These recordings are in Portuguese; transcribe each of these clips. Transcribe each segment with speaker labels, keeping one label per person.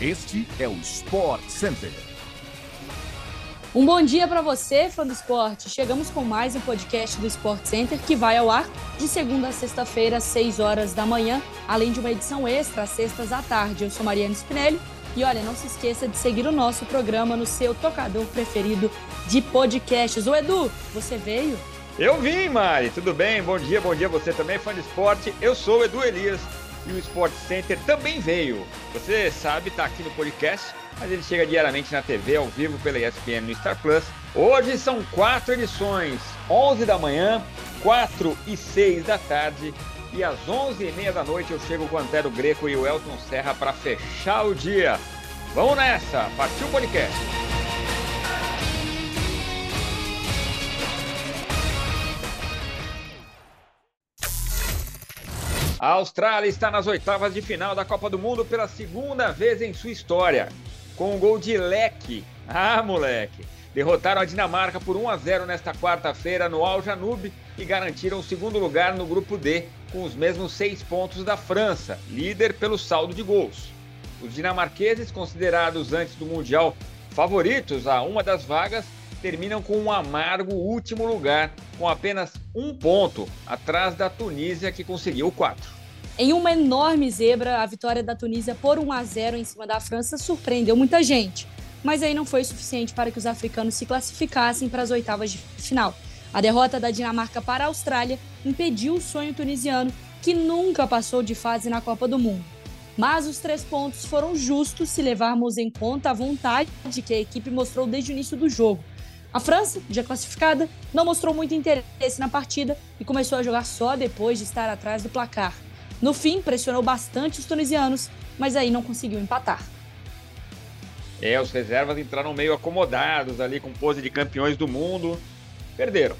Speaker 1: Este é o Sport Center.
Speaker 2: Um bom dia para você, fã do esporte. Chegamos com mais um podcast do Sport Center que vai ao ar de segunda a sexta-feira, às 6 horas da manhã, além de uma edição extra às sextas à tarde. Eu sou Mariana Spinelli e olha, não se esqueça de seguir o nosso programa no seu tocador preferido de podcasts. O Edu, você veio?
Speaker 3: Eu vim, Mari. Tudo bem? Bom dia, bom dia você também, fã de esporte. Eu sou o Edu Elias e o Sport Center também veio. Você sabe, está aqui no podcast, mas ele chega diariamente na TV, ao vivo, pela ESPN no Star Plus. Hoje são quatro edições, 11 da manhã, 4 e 6 da tarde. E às 11h30 da noite eu chego com o Antero Greco e o Elton Serra para fechar o dia. Vamos nessa, partiu o podcast. A Austrália está nas oitavas de final da Copa do Mundo pela segunda vez em sua história, com um gol de leque. Ah, moleque! Derrotaram a Dinamarca por 1 a 0 nesta quarta-feira no Al Janub e garantiram o segundo lugar no grupo D, com os mesmos seis pontos da França, líder pelo saldo de gols. Os dinamarqueses, considerados antes do Mundial favoritos a uma das vagas, terminam com um amargo último lugar, com apenas um ponto atrás da Tunísia, que conseguiu quatro.
Speaker 2: Em uma enorme zebra, a vitória da Tunísia por 1 a 0 em cima da França surpreendeu muita gente, mas aí não foi suficiente para que os africanos se classificassem para as oitavas de final. A derrota da Dinamarca para a Austrália impediu o sonho tunisiano, que nunca passou de fase na Copa do Mundo. Mas os três pontos foram justos se levarmos em conta a vontade que a equipe mostrou desde o início do jogo. A França, já classificada, não mostrou muito interesse na partida e começou a jogar só depois de estar atrás do placar. No fim, pressionou bastante os tunisianos, mas aí não conseguiu empatar.
Speaker 3: É, os reservas entraram meio acomodados ali com pose de campeões do mundo. Perderam.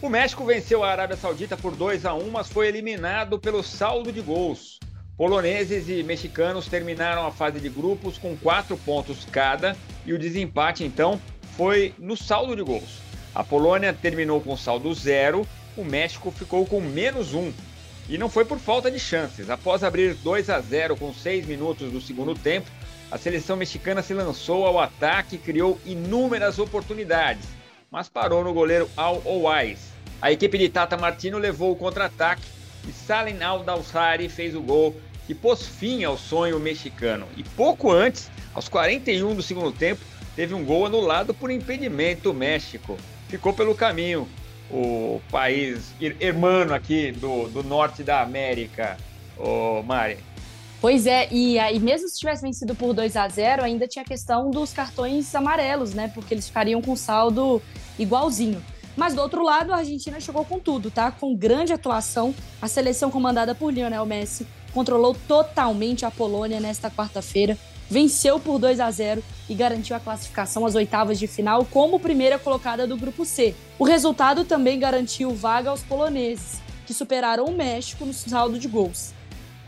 Speaker 3: O México venceu a Arábia Saudita por 2 a 1, mas foi eliminado pelo saldo de gols. Poloneses e mexicanos terminaram a fase de grupos com quatro pontos cada e o desempate então foi no saldo de gols. A Polônia terminou com saldo zero, o México ficou com menos um. E não foi por falta de chances. Após abrir 2 a 0 com 6 minutos do segundo tempo, a seleção mexicana se lançou ao ataque e criou inúmeras oportunidades, mas parou no goleiro Al Owais. A equipe de Tata Martino levou o contra-ataque e Salin Aldalsari fez o gol que pôs fim ao sonho mexicano. E pouco antes, aos 41 do segundo tempo, teve um gol anulado por impedimento. México ficou pelo caminho. O país hermano aqui do, do norte da América, o Mari.
Speaker 2: Pois é, e aí mesmo se tivesse vencido por 2 a 0 ainda tinha a questão dos cartões amarelos, né? Porque eles ficariam com saldo igualzinho. Mas do outro lado, a Argentina chegou com tudo, tá? Com grande atuação. A seleção comandada por Lionel Messi controlou totalmente a Polônia nesta quarta-feira, venceu por 2 a 0 e garantiu a classificação às oitavas de final como primeira colocada do grupo C. O resultado também garantiu vaga aos poloneses, que superaram o México no saldo de gols.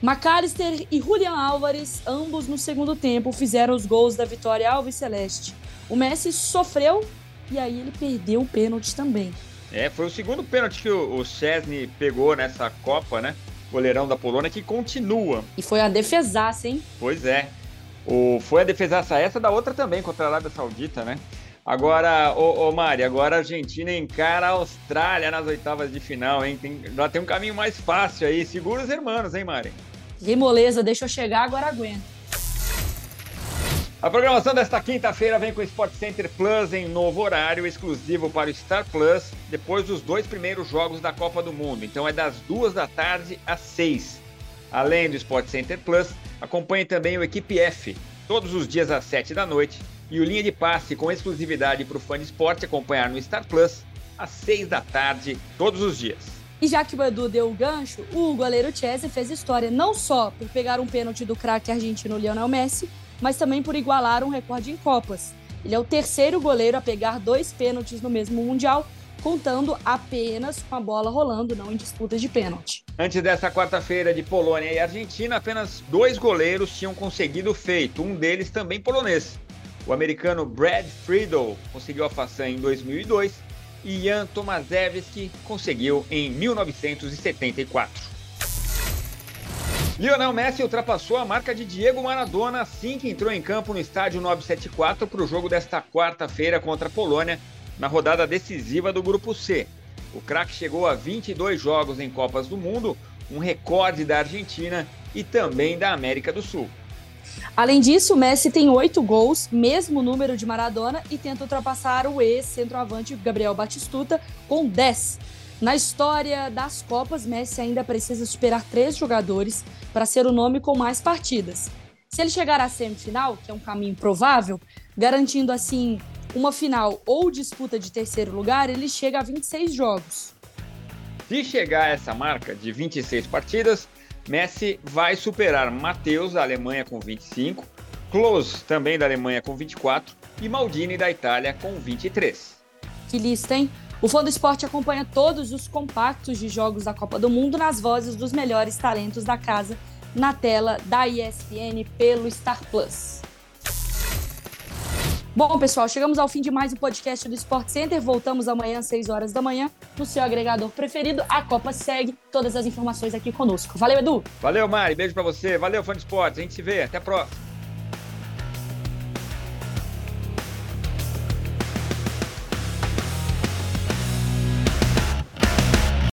Speaker 2: McAllister e Julian Álvares, ambos no segundo tempo, fizeram os gols da vitória Alves Celeste. O Messi sofreu e aí ele perdeu o pênalti também.
Speaker 3: É, foi o segundo pênalti que o Chesney pegou nessa Copa, né? Goleirão da Polônia que continua.
Speaker 2: E foi a defesaça, hein?
Speaker 3: Pois é. O, foi a defesaça essa da outra também, contra a Arábia Saudita, né? Agora, ô, ô Mari, agora a Argentina encara a Austrália nas oitavas de final, hein? Tem, já tem um caminho mais fácil aí. Segura os irmãos, hein, Mari?
Speaker 2: Que moleza, deixa eu chegar, agora aguenta.
Speaker 3: A programação desta quinta-feira vem com o Sport Center Plus em novo horário, exclusivo para o Star Plus, depois dos dois primeiros jogos da Copa do Mundo. Então é das duas da tarde às seis. Além do Sport Center Plus, acompanhe também o Equipe F, todos os dias às sete da noite, e o Linha de Passe com exclusividade para o fã de esporte acompanhar no Star Plus às seis da tarde, todos os dias.
Speaker 2: E já que o Edu deu o gancho, o goleiro Chese fez história não só por pegar um pênalti do craque argentino Lionel Messi, mas também por igualar um recorde em Copas. Ele é o terceiro goleiro a pegar dois pênaltis no mesmo Mundial, contando apenas com a bola rolando, não em disputas de pênalti.
Speaker 3: Antes dessa quarta-feira de Polônia e Argentina, apenas dois goleiros tinham conseguido feito, um deles também polonês. O americano Brad Friedel conseguiu a façanha em 2002 e Jan Tomaszewski conseguiu em 1974. Lionel Messi ultrapassou a marca de Diego Maradona assim que entrou em campo no estádio 974 para o jogo desta quarta-feira contra a Polônia, na rodada decisiva do Grupo C. O craque chegou a 22 jogos em Copas do Mundo, um recorde da Argentina e também da América do Sul.
Speaker 2: Além disso, Messi tem oito gols, mesmo número de Maradona, e tenta ultrapassar o ex-centroavante Gabriel Batistuta com 10. Na história das Copas, Messi ainda precisa superar três jogadores para ser o nome com mais partidas. Se ele chegar à semifinal, que é um caminho provável, garantindo assim uma final ou disputa de terceiro lugar, ele chega a 26 jogos.
Speaker 3: Se chegar a essa marca de 26 partidas, Messi vai superar Matheus da Alemanha com 25, Klose também da Alemanha com 24 e Maldini da Itália com 23.
Speaker 2: Que lista, hein? O Fã do Esporte acompanha todos os compactos de jogos da Copa do Mundo nas vozes dos melhores talentos da casa na tela da ESPN pelo Star Plus. Bom, pessoal, chegamos ao fim de mais um podcast do Sport Center. Voltamos amanhã às 6 horas da manhã no seu agregador preferido. A Copa segue. Todas as informações aqui conosco. Valeu, Edu.
Speaker 3: Valeu, Mari. Beijo para você. Valeu, fã de esportes. A gente se vê. Até a próxima.